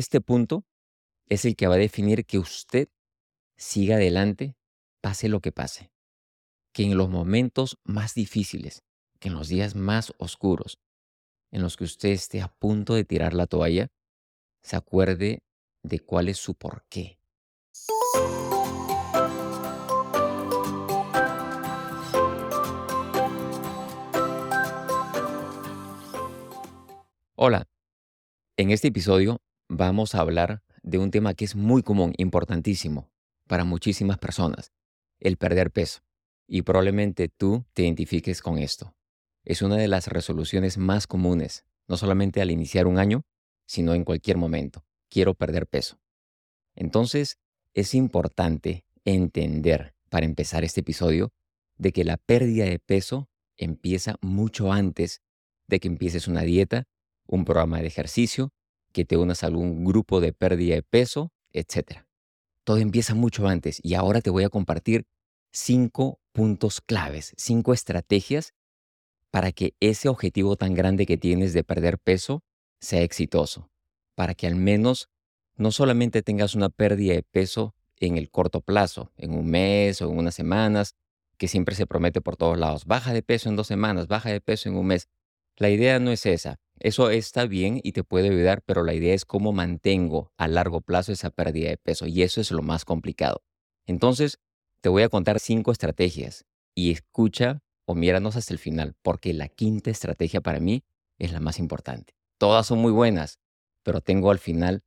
Este punto es el que va a definir que usted siga adelante, pase lo que pase. Que en los momentos más difíciles, que en los días más oscuros, en los que usted esté a punto de tirar la toalla, se acuerde de cuál es su porqué. Hola, en este episodio vamos a hablar de un tema que es muy común, importantísimo para muchísimas personas, el perder peso. Y probablemente tú te identifiques con esto. Es una de las resoluciones más comunes, no solamente al iniciar un año, sino en cualquier momento. Quiero perder peso. Entonces, es importante entender, para empezar este episodio, de que la pérdida de peso empieza mucho antes de que empieces una dieta un programa de ejercicio, que te unas a algún grupo de pérdida de peso, etc. Todo empieza mucho antes y ahora te voy a compartir cinco puntos claves, cinco estrategias para que ese objetivo tan grande que tienes de perder peso sea exitoso, para que al menos no solamente tengas una pérdida de peso en el corto plazo, en un mes o en unas semanas, que siempre se promete por todos lados, baja de peso en dos semanas, baja de peso en un mes. La idea no es esa. Eso está bien y te puede ayudar, pero la idea es cómo mantengo a largo plazo esa pérdida de peso y eso es lo más complicado. Entonces, te voy a contar cinco estrategias y escucha o míranos hasta el final, porque la quinta estrategia para mí es la más importante. Todas son muy buenas, pero tengo al final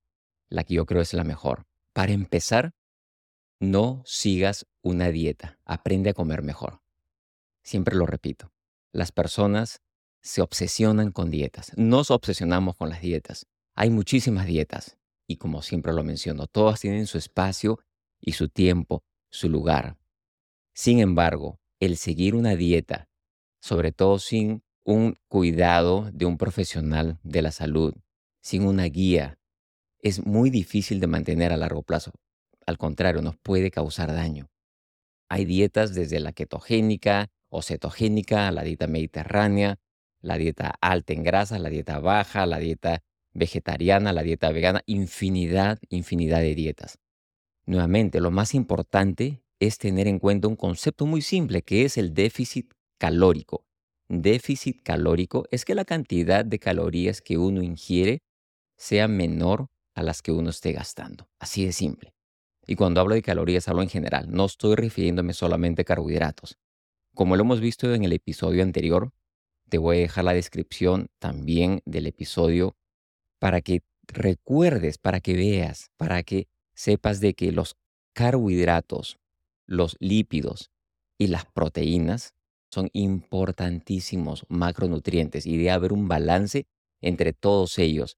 la que yo creo es la mejor. Para empezar, no sigas una dieta, aprende a comer mejor. Siempre lo repito, las personas se obsesionan con dietas. Nos obsesionamos con las dietas. Hay muchísimas dietas y como siempre lo menciono, todas tienen su espacio y su tiempo, su lugar. Sin embargo, el seguir una dieta, sobre todo sin un cuidado de un profesional de la salud, sin una guía, es muy difícil de mantener a largo plazo. Al contrario, nos puede causar daño. Hay dietas desde la ketogénica o cetogénica a la dieta mediterránea, la dieta alta en grasas, la dieta baja, la dieta vegetariana, la dieta vegana, infinidad, infinidad de dietas. Nuevamente, lo más importante es tener en cuenta un concepto muy simple que es el déficit calórico. Déficit calórico es que la cantidad de calorías que uno ingiere sea menor a las que uno esté gastando. Así de simple. Y cuando hablo de calorías hablo en general, no estoy refiriéndome solamente a carbohidratos. Como lo hemos visto en el episodio anterior, te voy a dejar la descripción también del episodio para que recuerdes, para que veas, para que sepas de que los carbohidratos, los lípidos y las proteínas son importantísimos macronutrientes y debe haber un balance entre todos ellos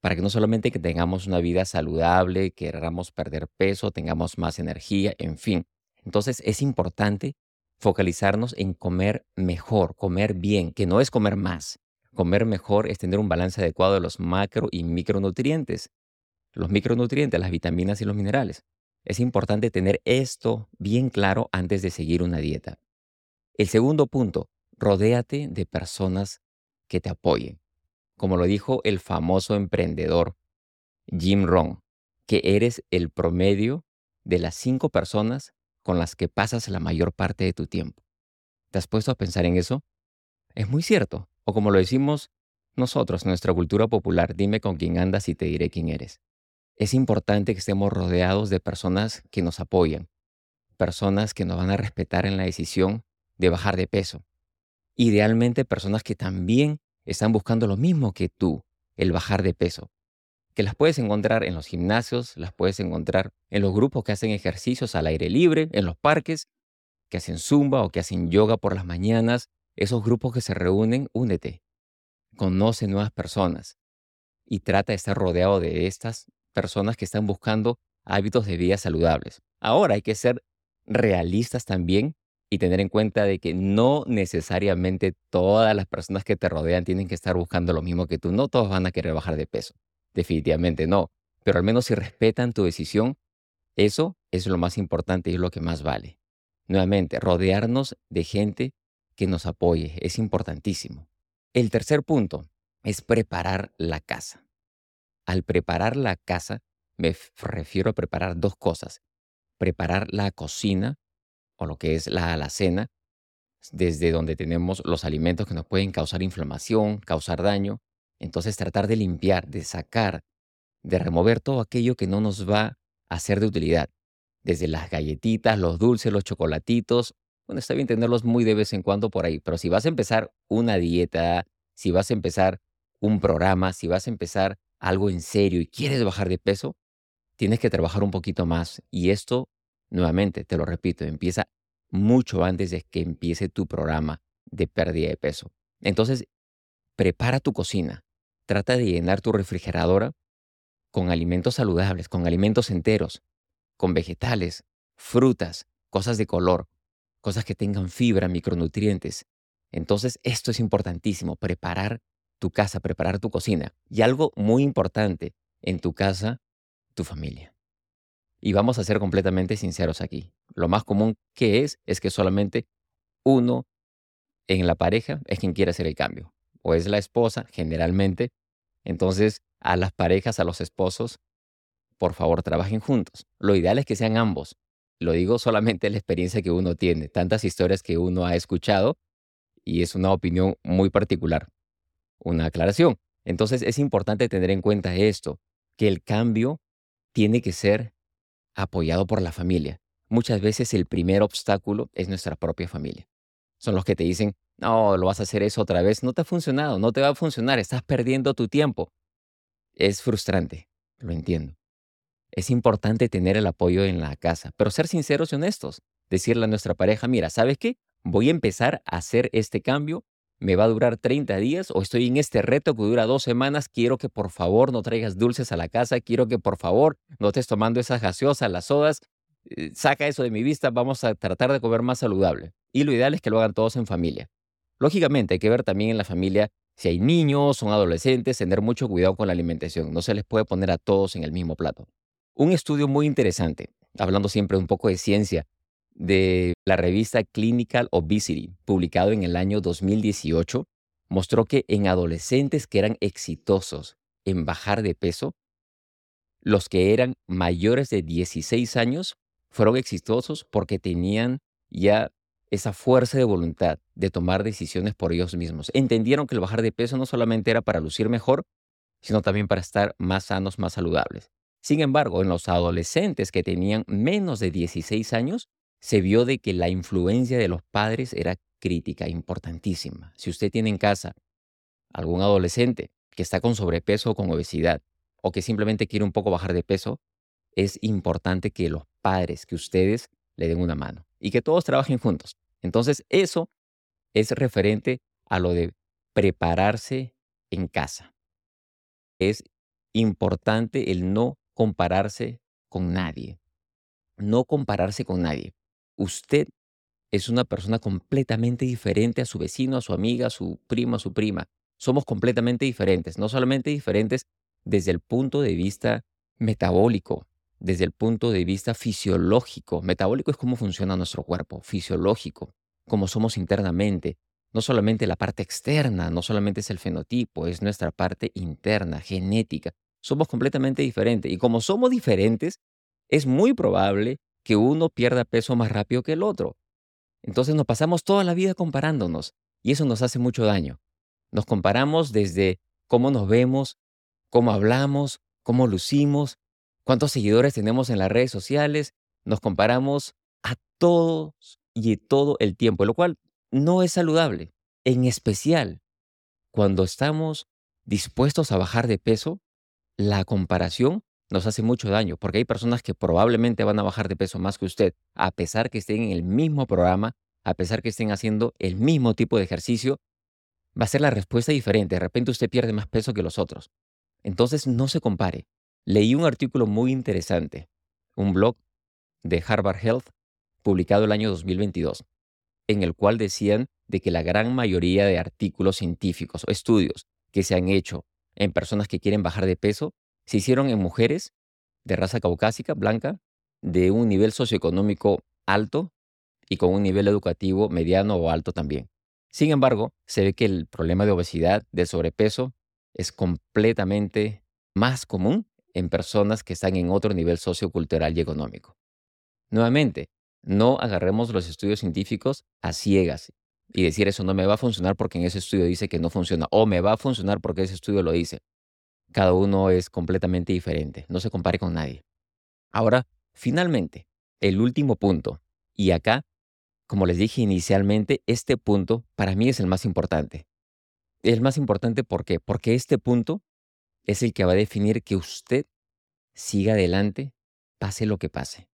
para que no solamente que tengamos una vida saludable, queramos perder peso, tengamos más energía, en fin. Entonces es importante focalizarnos en comer mejor, comer bien, que no es comer más. Comer mejor es tener un balance adecuado de los macro y micronutrientes. Los micronutrientes, las vitaminas y los minerales. Es importante tener esto bien claro antes de seguir una dieta. El segundo punto, rodéate de personas que te apoyen. Como lo dijo el famoso emprendedor Jim Rohn, que eres el promedio de las cinco personas con las que pasas la mayor parte de tu tiempo. ¿Te has puesto a pensar en eso? Es muy cierto. O como lo decimos nosotros, nuestra cultura popular, dime con quién andas y te diré quién eres. Es importante que estemos rodeados de personas que nos apoyan, personas que nos van a respetar en la decisión de bajar de peso. Idealmente personas que también están buscando lo mismo que tú, el bajar de peso que las puedes encontrar en los gimnasios, las puedes encontrar en los grupos que hacen ejercicios al aire libre, en los parques, que hacen zumba o que hacen yoga por las mañanas. Esos grupos que se reúnen, únete. Conoce nuevas personas y trata de estar rodeado de estas personas que están buscando hábitos de vida saludables. Ahora hay que ser realistas también y tener en cuenta de que no necesariamente todas las personas que te rodean tienen que estar buscando lo mismo que tú. No todos van a querer bajar de peso. Definitivamente no. Pero al menos si respetan tu decisión, eso es lo más importante y es lo que más vale. Nuevamente, rodearnos de gente que nos apoye es importantísimo. El tercer punto es preparar la casa. al preparar la casa, me refiero a preparar dos cosas. Preparar la cocina o lo que es la alacena, desde donde tenemos los alimentos que nos pueden causar inflamación, causar daño. Entonces tratar de limpiar, de sacar, de remover todo aquello que no nos va a ser de utilidad. Desde las galletitas, los dulces, los chocolatitos. Bueno, está bien tenerlos muy de vez en cuando por ahí, pero si vas a empezar una dieta, si vas a empezar un programa, si vas a empezar algo en serio y quieres bajar de peso, tienes que trabajar un poquito más. Y esto, nuevamente, te lo repito, empieza mucho antes de que empiece tu programa de pérdida de peso. Entonces, prepara tu cocina. Trata de llenar tu refrigeradora con alimentos saludables, con alimentos enteros, con vegetales, frutas, cosas de color, cosas que tengan fibra, micronutrientes. Entonces, esto es importantísimo, preparar tu casa, preparar tu cocina. Y algo muy importante en tu casa, tu familia. Y vamos a ser completamente sinceros aquí. Lo más común que es es que solamente uno en la pareja es quien quiere hacer el cambio. O es la esposa, generalmente. Entonces, a las parejas, a los esposos, por favor, trabajen juntos. Lo ideal es que sean ambos. Lo digo solamente en la experiencia que uno tiene, tantas historias que uno ha escuchado y es una opinión muy particular. Una aclaración. Entonces, es importante tener en cuenta esto, que el cambio tiene que ser apoyado por la familia. Muchas veces el primer obstáculo es nuestra propia familia. Son los que te dicen, no, lo vas a hacer eso otra vez, no te ha funcionado, no te va a funcionar, estás perdiendo tu tiempo. Es frustrante, lo entiendo. Es importante tener el apoyo en la casa, pero ser sinceros y honestos. Decirle a nuestra pareja, mira, ¿sabes qué? Voy a empezar a hacer este cambio, me va a durar 30 días o estoy en este reto que dura dos semanas, quiero que por favor no traigas dulces a la casa, quiero que por favor no estés tomando esas gaseosas, las sodas, eh, saca eso de mi vista, vamos a tratar de comer más saludable. Y lo ideal es que lo hagan todos en familia. Lógicamente hay que ver también en la familia si hay niños, son adolescentes, tener mucho cuidado con la alimentación. No se les puede poner a todos en el mismo plato. Un estudio muy interesante, hablando siempre un poco de ciencia, de la revista Clinical Obesity, publicado en el año 2018, mostró que en adolescentes que eran exitosos en bajar de peso, los que eran mayores de 16 años fueron exitosos porque tenían ya esa fuerza de voluntad de tomar decisiones por ellos mismos. Entendieron que el bajar de peso no solamente era para lucir mejor, sino también para estar más sanos, más saludables. Sin embargo, en los adolescentes que tenían menos de 16 años, se vio de que la influencia de los padres era crítica, importantísima. Si usted tiene en casa algún adolescente que está con sobrepeso o con obesidad, o que simplemente quiere un poco bajar de peso, es importante que los padres, que ustedes le den una mano y que todos trabajen juntos. Entonces, eso es referente a lo de prepararse en casa. Es importante el no compararse con nadie. No compararse con nadie. Usted es una persona completamente diferente a su vecino, a su amiga, a su primo, a su prima. Somos completamente diferentes, no solamente diferentes desde el punto de vista metabólico, desde el punto de vista fisiológico. Metabólico es cómo funciona nuestro cuerpo, fisiológico, cómo somos internamente. No solamente la parte externa, no solamente es el fenotipo, es nuestra parte interna, genética. Somos completamente diferentes. Y como somos diferentes, es muy probable que uno pierda peso más rápido que el otro. Entonces nos pasamos toda la vida comparándonos y eso nos hace mucho daño. Nos comparamos desde cómo nos vemos, cómo hablamos, cómo lucimos, cuántos seguidores tenemos en las redes sociales. Nos comparamos a todos y todo el tiempo, lo cual no es saludable. En especial cuando estamos dispuestos a bajar de peso, la comparación nos hace mucho daño, porque hay personas que probablemente van a bajar de peso más que usted, a pesar que estén en el mismo programa, a pesar que estén haciendo el mismo tipo de ejercicio, va a ser la respuesta diferente. De repente usted pierde más peso que los otros. Entonces no se compare. Leí un artículo muy interesante, un blog de Harvard Health, publicado el año 2022, en el cual decían de que la gran mayoría de artículos científicos o estudios que se han hecho en personas que quieren bajar de peso se hicieron en mujeres de raza caucásica, blanca, de un nivel socioeconómico alto y con un nivel educativo mediano o alto también. Sin embargo, se ve que el problema de obesidad, de sobrepeso, es completamente más común en personas que están en otro nivel sociocultural y económico. Nuevamente, no agarremos los estudios científicos a ciegas y decir eso no me va a funcionar porque en ese estudio dice que no funciona o me va a funcionar porque ese estudio lo dice. Cada uno es completamente diferente, no se compare con nadie. Ahora, finalmente, el último punto, y acá, como les dije inicialmente, este punto para mí es el más importante. El más importante ¿por qué? Porque este punto es el que va a definir que usted siga adelante, pase lo que pase.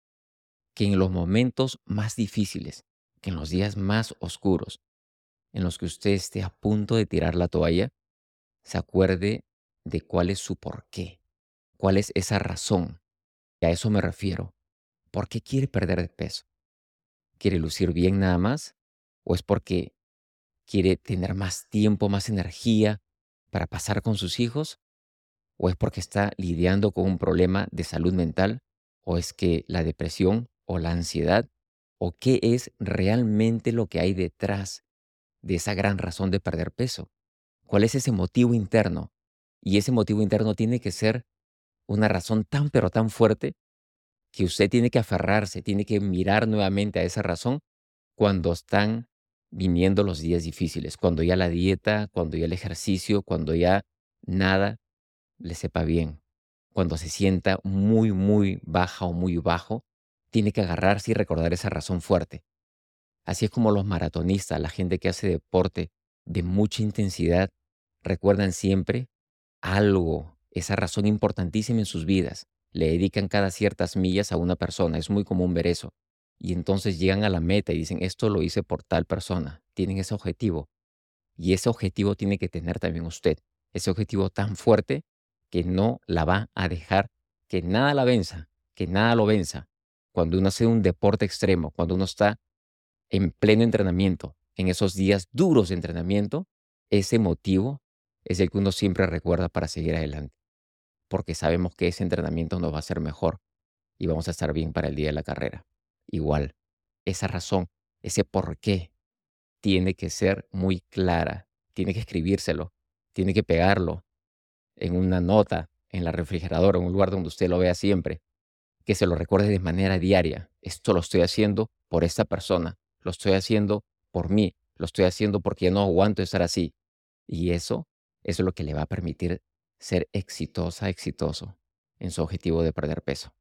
Que en los momentos más difíciles, que en los días más oscuros, en los que usted esté a punto de tirar la toalla, se acuerde de cuál es su porqué, cuál es esa razón. Y a eso me refiero. ¿Por qué quiere perder de peso? ¿Quiere lucir bien nada más? ¿O es porque quiere tener más tiempo, más energía para pasar con sus hijos? ¿O es porque está lidiando con un problema de salud mental? ¿O es que la depresión o la ansiedad? ¿O qué es realmente lo que hay detrás de esa gran razón de perder peso? ¿Cuál es ese motivo interno? Y ese motivo interno tiene que ser una razón tan pero tan fuerte que usted tiene que aferrarse, tiene que mirar nuevamente a esa razón cuando están viniendo los días difíciles, cuando ya la dieta, cuando ya el ejercicio, cuando ya nada le sepa bien, cuando se sienta muy, muy baja o muy bajo, tiene que agarrarse y recordar esa razón fuerte. Así es como los maratonistas, la gente que hace deporte de mucha intensidad, recuerdan siempre algo, esa razón importantísima en sus vidas. Le dedican cada ciertas millas a una persona, es muy común ver eso. Y entonces llegan a la meta y dicen, esto lo hice por tal persona. Tienen ese objetivo. Y ese objetivo tiene que tener también usted. Ese objetivo tan fuerte que no la va a dejar, que nada la venza, que nada lo venza. Cuando uno hace un deporte extremo, cuando uno está en pleno entrenamiento, en esos días duros de entrenamiento, ese motivo es el que uno siempre recuerda para seguir adelante. Porque sabemos que ese entrenamiento nos va a ser mejor y vamos a estar bien para el día de la carrera. Igual, esa razón, ese por qué, tiene que ser muy clara, tiene que escribírselo, tiene que pegarlo en una nota, en la refrigeradora, en un lugar donde usted lo vea siempre, que se lo recuerde de manera diaria. Esto lo estoy haciendo por esta persona, lo estoy haciendo por mí, lo estoy haciendo porque no aguanto estar así. Y eso eso es lo que le va a permitir ser exitosa, exitoso en su objetivo de perder peso.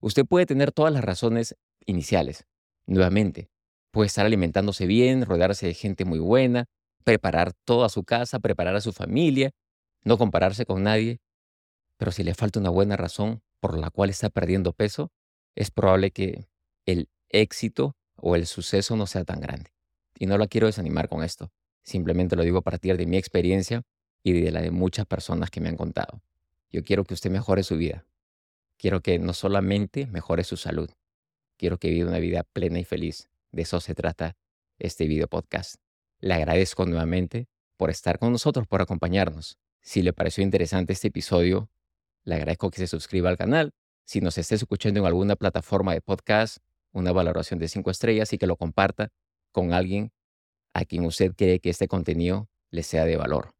Usted puede tener todas las razones iniciales. Nuevamente, puede estar alimentándose bien, rodearse de gente muy buena, preparar toda su casa, preparar a su familia, no compararse con nadie. Pero si le falta una buena razón por la cual está perdiendo peso, es probable que el éxito o el suceso no sea tan grande. Y no la quiero desanimar con esto. Simplemente lo digo a partir de mi experiencia y de la de muchas personas que me han contado. Yo quiero que usted mejore su vida. Quiero que no solamente mejore su salud, quiero que viva una vida plena y feliz. De eso se trata este video podcast. Le agradezco nuevamente por estar con nosotros, por acompañarnos. Si le pareció interesante este episodio, le agradezco que se suscriba al canal. Si nos esté escuchando en alguna plataforma de podcast, una valoración de 5 estrellas y que lo comparta con alguien a quien usted cree que este contenido le sea de valor.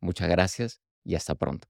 Muchas gracias y hasta pronto.